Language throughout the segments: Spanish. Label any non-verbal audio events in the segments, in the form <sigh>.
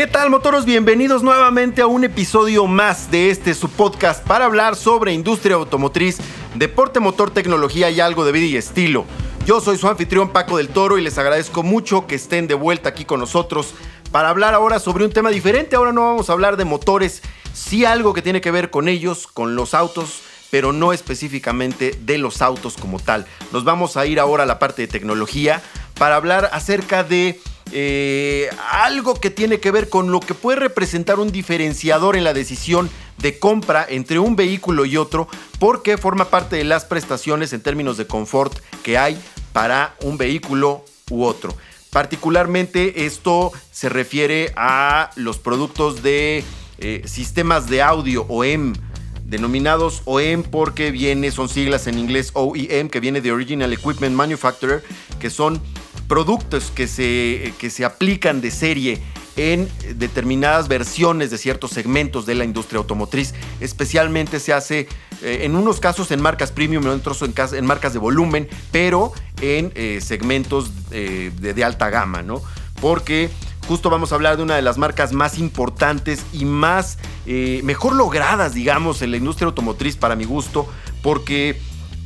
¿Qué tal motoros? Bienvenidos nuevamente a un episodio más de este su podcast para hablar sobre industria automotriz, deporte, motor, tecnología y algo de vida y estilo. Yo soy su anfitrión Paco del Toro y les agradezco mucho que estén de vuelta aquí con nosotros para hablar ahora sobre un tema diferente. Ahora no vamos a hablar de motores, sí algo que tiene que ver con ellos, con los autos, pero no específicamente de los autos como tal. Nos vamos a ir ahora a la parte de tecnología para hablar acerca de eh, algo que tiene que ver con lo que puede representar un diferenciador en la decisión de compra entre un vehículo y otro, porque forma parte de las prestaciones en términos de confort que hay para un vehículo u otro. Particularmente esto se refiere a los productos de eh, sistemas de audio OEM, denominados OEM porque viene, son siglas en inglés OEM, que viene de Original Equipment Manufacturer, que son productos que se, que se aplican de serie en determinadas versiones de ciertos segmentos de la industria automotriz. Especialmente se hace eh, en unos casos en marcas premium, en otros en, marcas de volumen, pero en eh, segmentos eh, de, alta gama, ¿no? Porque justo vamos a hablar de una de las marcas más importantes y más mejor logradas, digamos, en la industria automotriz para mi gusto, porque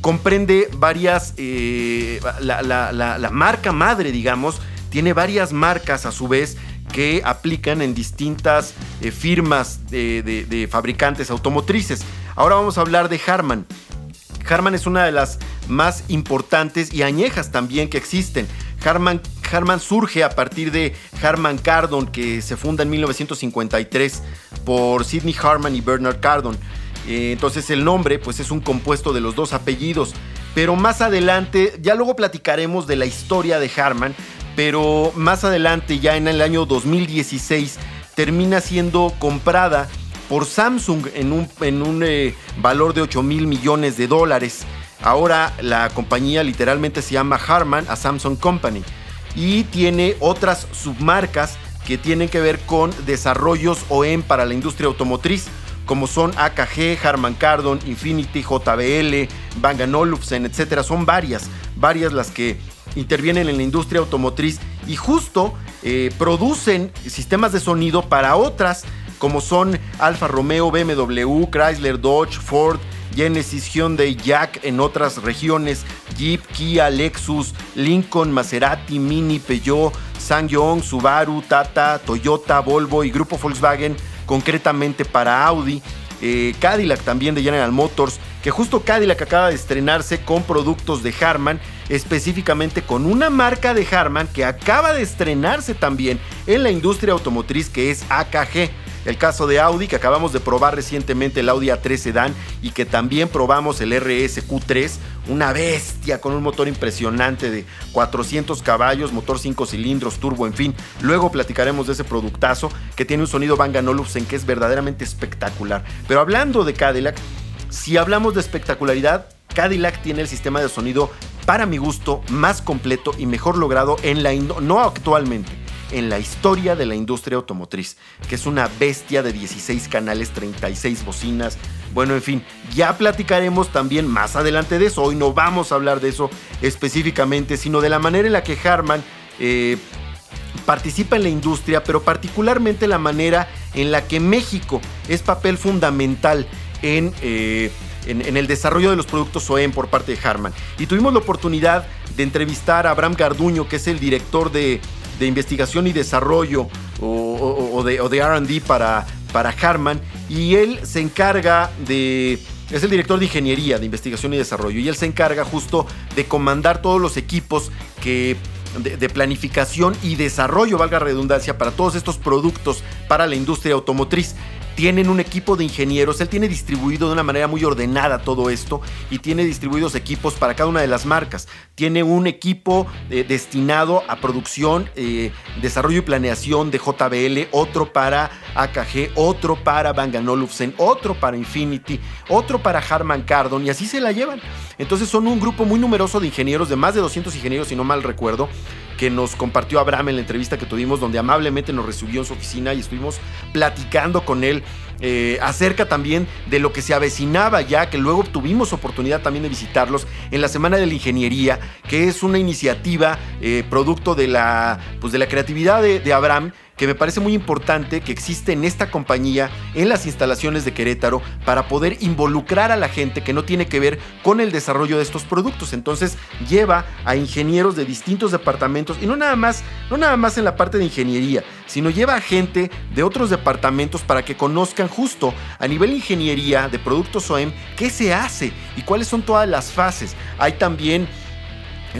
comprende varias, eh, la, marca madre, digamos, tiene varias marcas a su vez que aplican en distintas eh, firmas de, fabricantes automotrices. Ahora vamos a hablar de Harman. Harman es una de las más importantes y añejas también que existen. Harman, Harman surge a partir de Harman Kardon, que se funda en 1953 por Sidney Harman y Bernard Kardon. Eh, entonces el nombre pues es un compuesto de los dos apellidos. Pero más adelante, ya luego platicaremos de la historia de Harman, pero más adelante, ya en el año 2016, termina siendo comprada por Samsung en un, en un eh, valor de 8 mil millones de dólares. Ahora la compañía literalmente se llama Harman a Samsung Company y tiene otras submarcas que tienen que ver con desarrollos OEM para la industria automotriz como son AKG, Harman Kardon, Infinity, JBL, Bang Olufsen, etc. Son varias, varias las que intervienen en la industria automotriz y justo eh, producen sistemas de sonido para otras como son Alfa Romeo, BMW, Chrysler, Dodge, Ford, Genesis, Hyundai, Jack en otras regiones, Jeep, Kia, Lexus, Lincoln, Maserati, Mini, Peugeot, SsangYong, Subaru, Tata, Toyota, Volvo y Grupo Volkswagen concretamente para Audi. Eh, Cadillac también de General Motors, que justo Cadillac acaba de estrenarse con productos de Harman, específicamente con una marca de Harman que acaba de estrenarse también en la industria automotriz que es AKG. El caso de Audi, que acabamos de probar recientemente el Audi A3 Sedan y que también probamos el RSQ3, una bestia con un motor impresionante de 400 caballos, motor 5 cilindros, turbo, en fin. Luego platicaremos de ese productazo que tiene un sonido Bang Olufsen que es verdaderamente espectacular. Pero hablando de Cadillac, si hablamos de espectacularidad, Cadillac tiene el sistema de sonido para mi gusto más completo y mejor logrado en la no actualmente en la historia de la industria automotriz, que es una bestia de 16 canales, 36 bocinas. Bueno, en fin, ya platicaremos también más adelante de eso. Hoy no vamos a hablar de eso específicamente, sino de la manera en la que Harman eh, participa en la industria, pero particularmente la manera en la que México es papel fundamental en... Eh, en, el desarrollo de los productos OEM por parte de Harman. Y tuvimos la oportunidad de entrevistar a Abraham Garduño, que es el director de de investigación y desarrollo o, de, RD para, para Harman y él se encarga de... Es el director de ingeniería, de investigación y desarrollo, y él se encarga justo de comandar todos los equipos que de, planificación y desarrollo, valga redundancia, para todos estos productos para la industria automotriz tienen un equipo de ingenieros, él tiene distribuido de una manera muy ordenada todo esto y tiene distribuidos equipos para cada una de las marcas. Tiene un equipo eh, destinado a producción, eh, desarrollo y planeación de JBL, otro para AKG, otro para Bang Olufsen, otro para Infinity, otro para Harman Kardon y así se la llevan. Entonces son un grupo muy numeroso de ingenieros, de más de 200 ingenieros si no mal recuerdo, que nos compartió Abraham en la entrevista que tuvimos, donde amablemente nos recibió en su oficina y estuvimos platicando con él eh, acerca también de lo que se avecinaba ya, que luego tuvimos oportunidad también de visitarlos en la Semana de la Ingeniería, que es una iniciativa eh, producto de la, pues de la creatividad de, Abraham que me parece muy importante que existe en esta compañía, en las instalaciones de Querétaro, para poder involucrar a la gente que no tiene que ver con el desarrollo de estos productos. Entonces lleva a ingenieros de distintos departamentos y no nada más, no nada más en la parte de ingeniería, sino lleva a gente de otros departamentos para que conozcan justo a nivel ingeniería de productos OEM qué se hace y cuáles son todas las fases. Hay también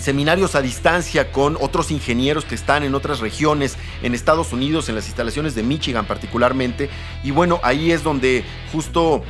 seminarios a distancia con otros ingenieros que están en otras regiones, en Estados Unidos, en las instalaciones de Michigan particularmente. Y bueno, ahí es donde justo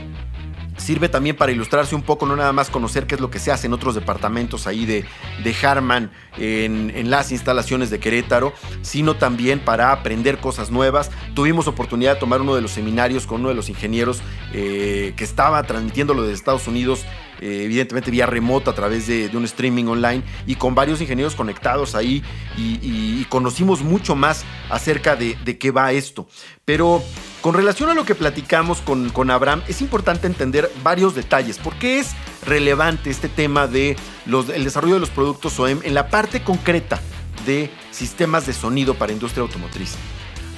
Sirve también para ilustrarse un poco, no nada más conocer qué es lo que se hace en otros departamentos ahí de, de Harman, en, las instalaciones de Querétaro, sino también para aprender cosas nuevas. Tuvimos oportunidad de tomar uno de los seminarios con uno de los ingenieros eh, que estaba transmitiéndolo desde Estados Unidos eh, evidentemente vía remota a través de, un streaming online y con varios ingenieros conectados ahí y, conocimos mucho más acerca de, qué va esto. Pero con relación a lo que platicamos con, con Abraham, es importante entender varios detalles. ¿Por qué es relevante este tema de el desarrollo de los productos OEM en la parte concreta de sistemas de sonido para industria automotriz?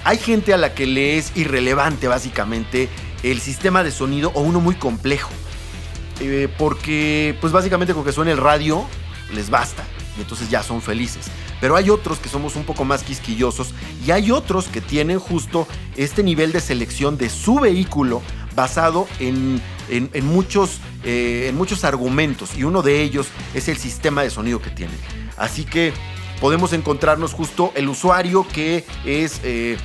Hay gente a la que le es irrelevante básicamente el sistema de sonido o uno muy complejo. Eh, porque pues básicamente con que suene el radio les basta y entonces ya son felices. Pero hay otros que somos un poco más quisquillosos y hay otros que tienen justo este nivel de selección de su vehículo basado en, muchos, eh, en muchos argumentos y uno de ellos es el sistema de sonido que tienen. Así que podemos encontrarnos justo el usuario que es eh,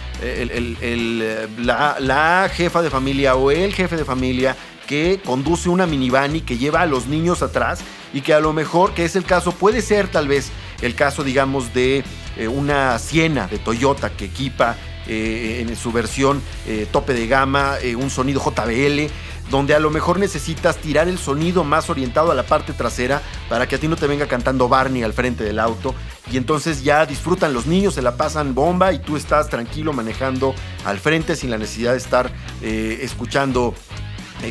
la, la, jefa de familia o el jefe de familia que conduce una minivan y que lleva a los niños atrás y que a lo mejor, que es el caso, puede ser tal vez el caso, digamos, de eh, una Siena de Toyota que equipa eh, en su versión eh, tope de gama un sonido JBL, donde a lo mejor necesitas tirar el sonido más orientado a la parte trasera para que a ti no te venga cantando Barney al frente del auto y entonces ya disfrutan los niños, se la pasan bomba y tú estás tranquilo manejando al frente sin la necesidad de estar escuchando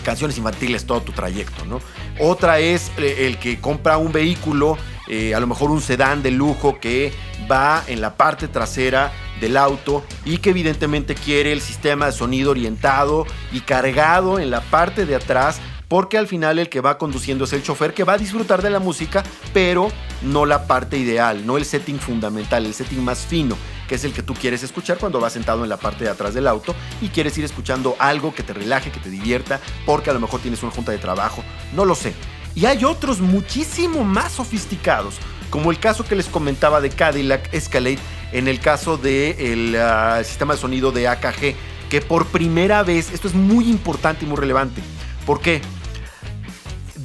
canciones infantiles todo tu trayecto, ¿no? Otra es eh, el que compra un vehículo, eh, a lo mejor un sedán de lujo que va en la parte trasera del auto y que evidentemente quiere el sistema de sonido orientado y cargado en la parte de atrás porque al final el que va conduciendo es el chofer que va a disfrutar de la música, pero no la parte ideal, no el setting fundamental, el setting más fino que es el que tú quieres escuchar cuando vas sentado en la parte de atrás del auto y quieres ir escuchando algo que te relaje, que te divierta, porque a lo mejor tienes una junta de trabajo, no lo sé. Y hay otros muchísimo más sofisticados, como el caso que les comentaba de Cadillac Escalade, en el caso del de ah, sistema de sonido de AKG, que por primera vez, esto es muy importante y muy relevante. ¿Por qué?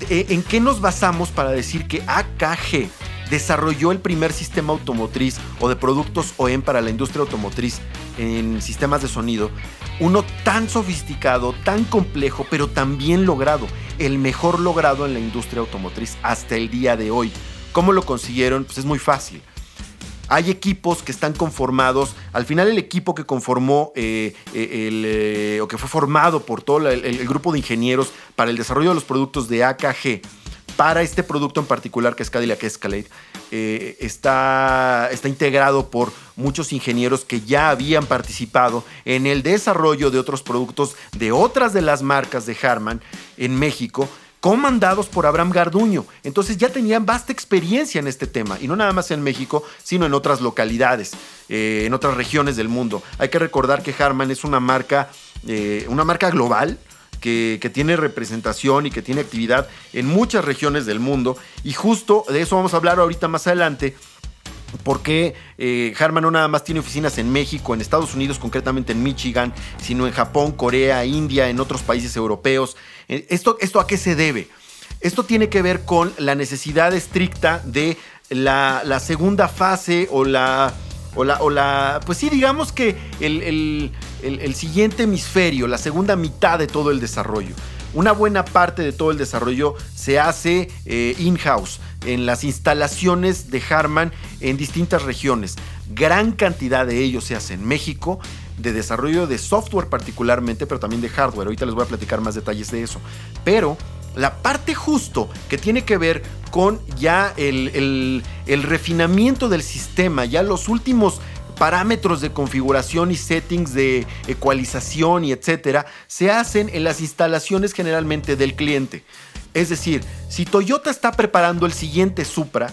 ¿En qué nos basamos para decir que AKG desarrolló el primer sistema automotriz o de productos OEM para la industria automotriz en sistemas de sonido. Uno tan sofisticado, tan complejo, pero también logrado. El mejor logrado en la industria automotriz hasta el día de hoy. ¿Cómo lo consiguieron? Pues es muy fácil. Hay equipos que están conformados. Al final, el equipo que conformó eh, eh, eh, o que fue formado por todo el grupo de ingenieros para el desarrollo de los productos de AKG para este producto en particular que es Cadillac Escalade, eh, está, está integrado por muchos ingenieros que ya habían participado en el desarrollo de otros productos de otras de las marcas de Harman en México, comandados por Abraham Garduño. Entonces ya tenían vasta experiencia en este tema, y no nada más en México, sino en otras localidades, eh, en otras regiones del mundo. Hay que recordar que Harman es una marca, eh, una marca global, que, tiene representación y que tiene actividad en muchas regiones del mundo. Y justo de eso vamos a hablar ahorita más adelante. Porque eh, Harman no nada más tiene oficinas en México, en Estados Unidos, concretamente en Michigan, sino en Japón, Corea, India, en otros países europeos. Eh, ¿Esto, esto a qué se debe? Esto tiene que ver con la necesidad estricta de la, segunda fase o la, o la, o la, pues sí, digamos que el, siguiente hemisferio, la segunda mitad de todo el desarrollo. Una buena parte de todo el desarrollo se hace eh, in-house, en las instalaciones de Harman en distintas regiones. Gran cantidad de ellos se hace en México, de desarrollo de software particularmente, pero también de hardware. Ahorita les voy a platicar más detalles de eso. Pero la parte justo que tiene que ver con ya el, el refinamiento del sistema, ya los últimos parámetros de configuración y settings de ecualización y etcétera se hacen en las instalaciones generalmente del cliente. Es decir, si Toyota está preparando el siguiente Supra,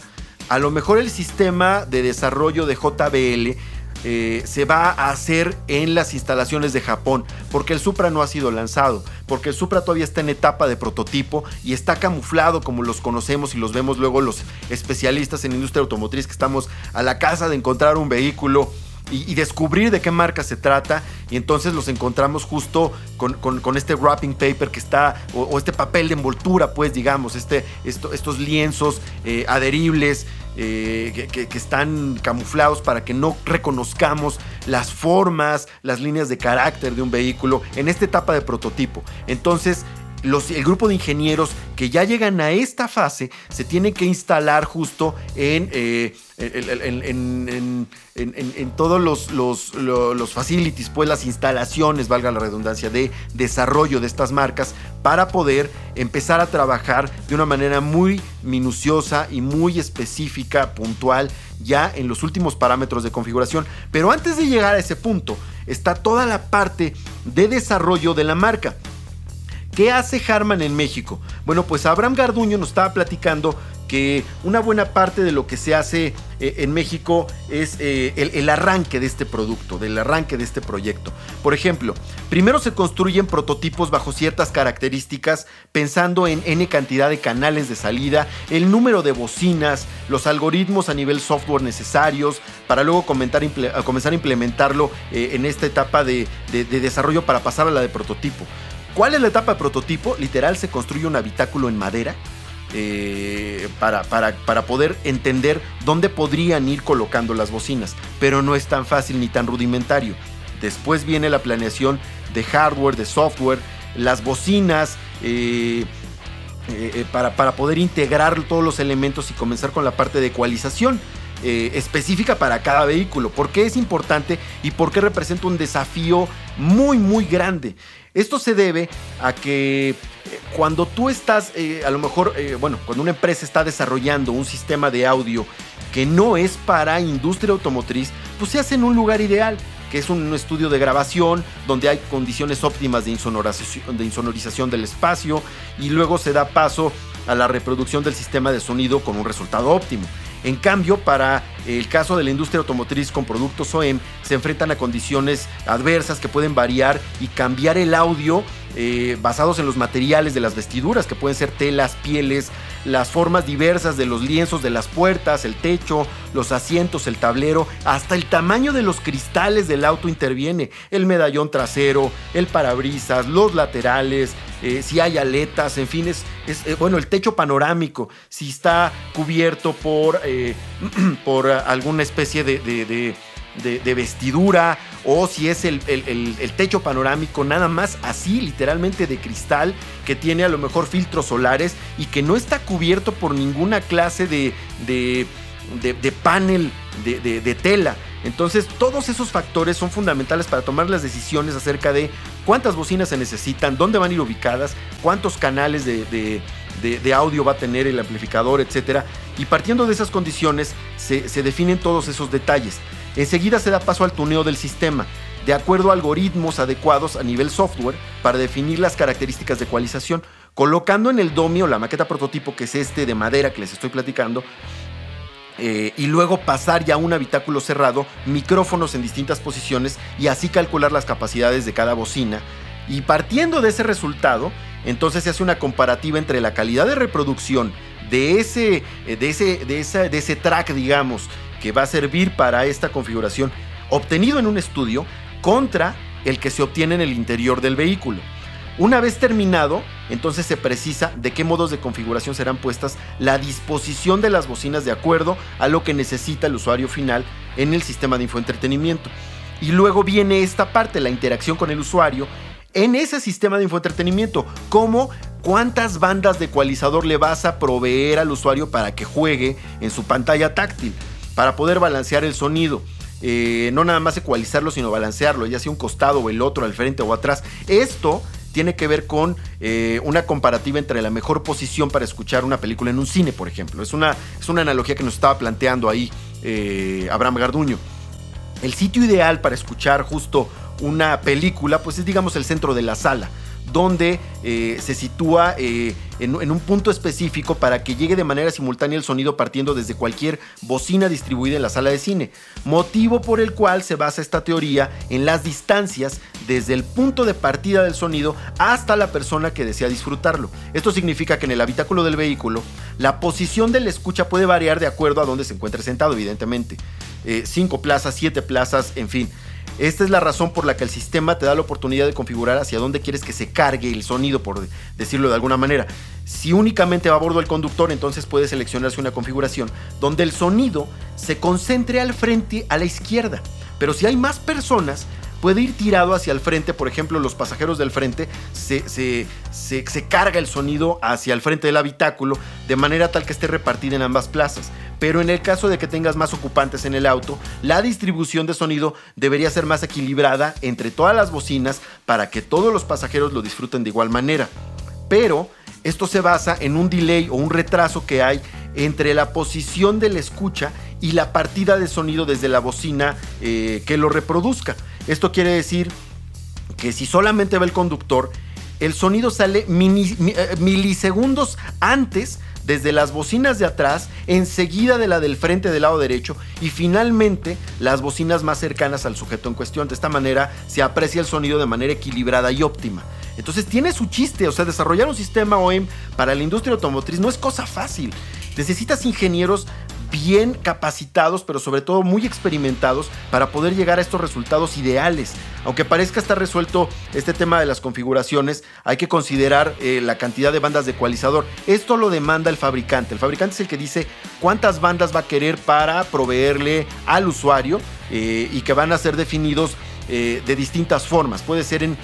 a lo mejor el sistema de desarrollo de JBL eh, se va a hacer en las instalaciones de Japón, porque el Supra no ha sido lanzado, porque el Supra todavía está en etapa de prototipo y está camuflado como los conocemos y los vemos luego los especialistas en industria automotriz que estamos a la casa de encontrar un vehículo y, descubrir de qué marca se trata. Y entonces los encontramos justo con, este wrapping paper que está, o, este papel de envoltura, pues digamos, este, estos lienzos eh, adheribles. Eh, que, están camuflados para que no reconozcamos las formas, las líneas de carácter de un vehículo en esta etapa de prototipo. Entonces, el grupo de ingenieros que ya llegan a esta fase se tiene que instalar justo en, eh, todos los, los, facilities, pues las instalaciones, valga la redundancia, de desarrollo de estas marcas para poder empezar a trabajar de una manera muy minuciosa y muy específica, puntual, ya en los últimos parámetros de configuración. Pero antes de llegar a ese punto, está toda la parte de desarrollo de la marca. ¿Qué hace Harman en México? Bueno, pues Abraham Garduño nos estaba platicando que una buena parte de lo que se hace eh, en México es eh, el, arranque de este producto, del arranque de este proyecto. Por ejemplo, primero se construyen prototipos bajo ciertas características, pensando en n cantidad de canales de salida, el número de bocinas, los algoritmos a nivel software necesarios, para luego comenzar a implementarlo eh, en esta etapa de desarrollo para pasar a la de prototipo. ¿Cuál es la etapa de prototipo? Literal, se construye un habitáculo en madera eh, para, para, poder entender dónde podrían ir colocando las bocinas, pero no es tan fácil ni tan rudimentario. Después viene la planeación de hardware, de software, las bocinas, eh, eh, para, para, poder integrar todos los elementos y comenzar con la parte de ecualización. Específica para cada vehículo. ¿Por qué es importante y por qué representa un desafío muy, muy grande? Esto se debe a que eh, cuando tú estás, eh, a lo mejor, eh, bueno, cuando una empresa está desarrollando un sistema de audio que no es para industria automotriz, pues se hace en un lugar ideal, que es un estudio de grabación donde hay condiciones óptimas de de insonorización del espacio y luego se da paso a la reproducción del sistema de sonido con un resultado óptimo. En cambio, para el caso de la industria automotriz con productos OEM, se enfrentan a condiciones adversas que pueden variar y cambiar el audio eh, basados en los materiales de las vestiduras, que pueden ser telas, pieles, las formas diversas de los lienzos de las puertas, el techo, los asientos, el tablero, hasta el tamaño de los cristales del auto interviene, el medallón trasero, el parabrisas, los laterales, eh, si hay aletas, en fin, es, eh, bueno, el techo panorámico, si está cubierto por, <clears throat> por alguna especie de de, vestidura o si es el, techo panorámico nada más así, literalmente de cristal, que tiene a lo mejor filtros solares y que no está cubierto por ninguna clase de, panel de, tela. Entonces todos esos factores son fundamentales para tomar las decisiones acerca de cuántas bocinas se necesitan, dónde van a ir ubicadas, cuántos canales de, audio va a tener el amplificador, etc. Y partiendo de esas condiciones se definen todos esos detalles. Enseguida se da paso al tuneo del sistema, de acuerdo a algoritmos adecuados a nivel software para definir las características de ecualización, colocando en el domio la maqueta prototipo, que es este de madera que les estoy platicando, eh, y luego pasar ya a un habitáculo cerrado, micrófonos en distintas posiciones y así calcular las capacidades de cada bocina. Y partiendo de ese resultado, entonces se hace una comparativa entre la calidad de reproducción de ese, eh, de ese, de de ese track, digamos, que va a servir para esta configuración obtenido en un estudio contra el que se obtiene en el interior del vehículo. Una vez terminado, entonces se precisa de qué modos de configuración serán puestas la disposición de las bocinas de acuerdo a lo que necesita el usuario final en el sistema de infoentretenimiento. Y luego viene esta parte, la interacción con el usuario en ese sistema de infoentretenimiento, como cuántas bandas de ecualizador le vas a proveer al usuario para que juegue en su pantalla táctil para poder balancear el sonido. Eh, no nada más ecualizarlo, sino balancearlo, ya sea un costado o el otro, al frente o atrás. Esto tiene que ver con eh, una comparativa entre la mejor posición para escuchar una película en un cine, por ejemplo. Es una, es una analogía que nos estaba planteando ahí eh, Abraham Garduño. El sitio ideal para escuchar justo una película, pues es digamos el centro de la sala donde eh, se sitúa eh, en, un punto específico para que llegue de manera simultánea el sonido partiendo desde cualquier bocina distribuida en la sala de cine, motivo por el cual se basa esta teoría en las distancias desde el punto de partida del sonido hasta la persona que desea disfrutarlo. Esto significa que en el habitáculo del vehículo la posición del escucha puede variar de acuerdo a donde se encuentre sentado, evidentemente. Eh, cinco plazas, siete plazas, en fin. Esta es la razón por la que el sistema te da la oportunidad de configurar hacia dónde quieres que se cargue el sonido, por decirlo de alguna manera. Si únicamente va a bordo el conductor, entonces puede seleccionarse una configuración donde el sonido se concentre al frente a la izquierda. Pero si hay más personas, puede ir tirado hacia el frente, por ejemplo, los pasajeros del frente, se, se, se, carga el sonido hacia el frente del habitáculo, de manera tal que esté repartida en ambas plazas. Pero en el caso de que tengas más ocupantes en el auto, la distribución de sonido debería ser más equilibrada entre todas las bocinas para que todos los pasajeros lo disfruten de igual manera. Pero esto se basa en un delay o un retraso que hay entre la posición de la escucha y la partida de sonido desde la bocina eh, que lo reproduzca. Esto quiere decir que si solamente ve el conductor, el sonido sale eh, milisegundos antes desde las bocinas de atrás, enseguida de la del frente del lado derecho y finalmente las bocinas más cercanas al sujeto en cuestión. De esta manera se aprecia el sonido de manera equilibrada y óptima. Entonces tiene su chiste, o sea, desarrollar un sistema OEM para la industria automotriz no es cosa fácil. Necesitas ingenieros bien capacitados, pero sobre todo muy experimentados para poder llegar a estos resultados ideales. Aunque parezca estar resuelto este tema de las configuraciones, hay que considerar eh, la cantidad de bandas de ecualizador. Esto lo demanda el fabricante. El fabricante es el que dice cuántas bandas va a querer para proveerle al usuario eh, y que van a ser definidos eh, de distintas formas. Puede ser en,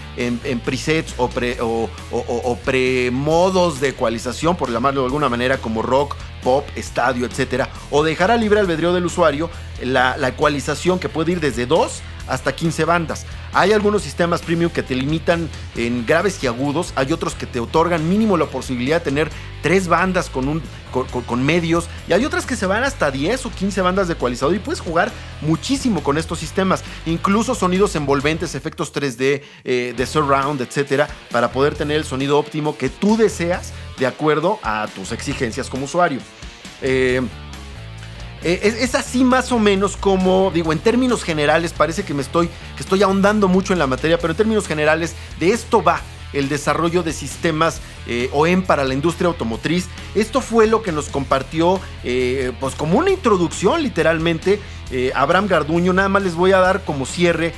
presets o, pre, o, o, premodos de ecualización, por llamarlo de alguna manera, como rock, pop, estadio, etc. O dejar a libre albedrío del usuario la, la ecualización que puede ir desde 2 hasta 15 bandas. Hay algunos sistemas premium que te limitan en graves y agudos, hay otros que te otorgan mínimo la posibilidad de tener tres bandas con, un, con, medios, y hay otras que se van hasta 10 o 15 bandas de ecualizador y puedes jugar muchísimo con estos sistemas, incluso sonidos envolventes, efectos 3D, eh, de surround, etcétera, para poder tener el sonido óptimo que tú deseas de acuerdo a tus exigencias como usuario. Eh, eh, es, así más o menos como, digo, en términos generales, parece que me estoy, que estoy ahondando mucho en la materia, pero en términos generales, de esto va el desarrollo de sistemas eh, OEM para la industria automotriz. Esto fue lo que nos compartió, eh, pues como una introducción literalmente, Abraham Garduño. Nada más les voy a dar como cierre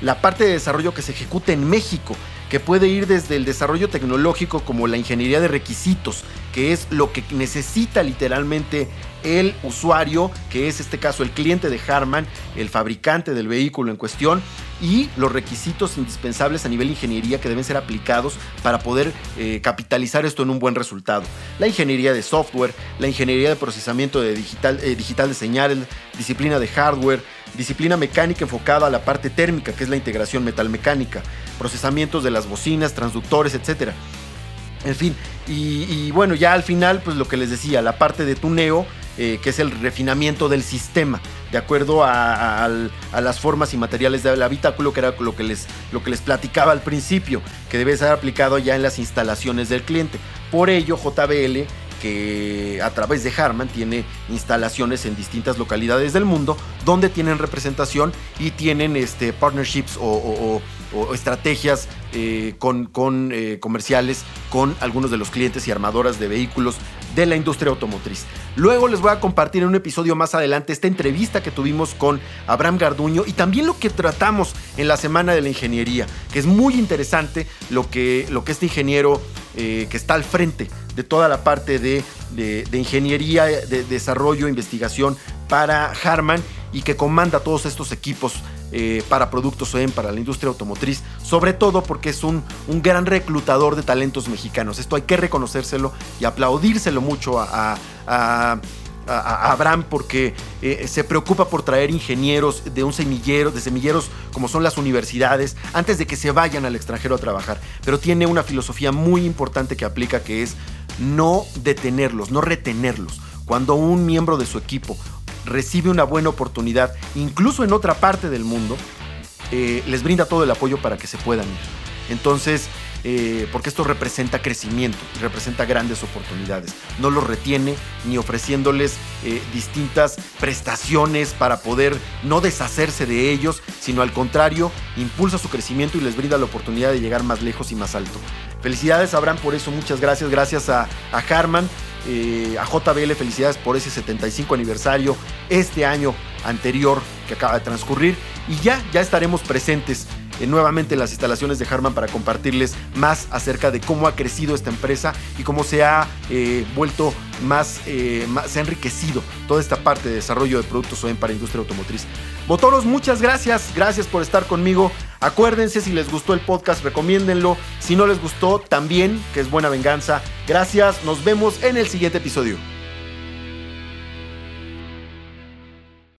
la parte de desarrollo que se ejecuta en México que puede ir desde el desarrollo tecnológico como la ingeniería de requisitos, que es lo que necesita literalmente el usuario, que es este caso el cliente de Harman, el fabricante del vehículo en cuestión, y los requisitos indispensables a nivel ingeniería que deben ser aplicados para poder eh, capitalizar esto en un buen resultado. La ingeniería de software, la ingeniería de procesamiento de digital, eh, digital de señales, disciplina de hardware, disciplina mecánica enfocada a la parte térmica, que es la integración metalmecánica, procesamientos de las bocinas, transductores, etc. En fin, y, bueno, ya al final, pues lo que les decía, la parte de tuneo, eh, que es el refinamiento del sistema, de acuerdo a, a, a, las formas y materiales del habitáculo, que era lo que, les, lo que les platicaba al principio, que debe ser aplicado ya en las instalaciones del cliente. Por ello, JBL que a través de Harman tiene instalaciones en distintas localidades del mundo donde tienen representación y tienen este, partnerships o, estrategias eh, con, con eh, comerciales con algunos de los clientes y armadoras de vehículos de la industria automotriz. Luego les voy a compartir en un episodio más adelante esta entrevista que tuvimos con Abraham Garduño y también lo que tratamos en la Semana de la Ingeniería, que es muy interesante lo que, lo que este ingeniero eh, que está al frente de toda la parte de, de, ingeniería, de desarrollo, investigación para Harman y que comanda todos estos equipos eh, para productos OEM, para la industria automotriz, sobre todo porque es un, un, gran reclutador de talentos mexicanos. Esto hay que reconocérselo y aplaudírselo mucho a, a, a a Abraham porque eh, se preocupa por traer ingenieros de un semillero, de semilleros como son las universidades, antes de que se vayan al extranjero a trabajar. Pero tiene una filosofía muy importante que aplica que es no detenerlos, no retenerlos. Cuando un miembro de su equipo recibe una buena oportunidad, incluso en otra parte del mundo, eh, les brinda todo el apoyo para que se puedan ir. Entonces, eh, porque esto representa crecimiento representa grandes oportunidades. No los retiene ni ofreciéndoles eh, distintas prestaciones para poder no deshacerse de ellos, sino al contrario, impulsa su crecimiento y les brinda la oportunidad de llegar más lejos y más alto. Felicidades, Abraham, por eso muchas gracias. Gracias a, a Harman, eh, a JBL, felicidades por ese 75 aniversario, este año anterior que acaba de transcurrir. Y ya, ya estaremos presentes eh, nuevamente en las instalaciones de Harman para compartirles más acerca de cómo ha crecido esta empresa y cómo se ha eh, vuelto más, más, se ha enriquecido toda esta parte de desarrollo de productos OEM para industria automotriz. Motoros, muchas gracias, gracias por estar conmigo. Acuérdense, si les gustó el podcast, recomiéndenlo. Si no les gustó, también, que es buena venganza. Gracias, nos vemos en el siguiente episodio.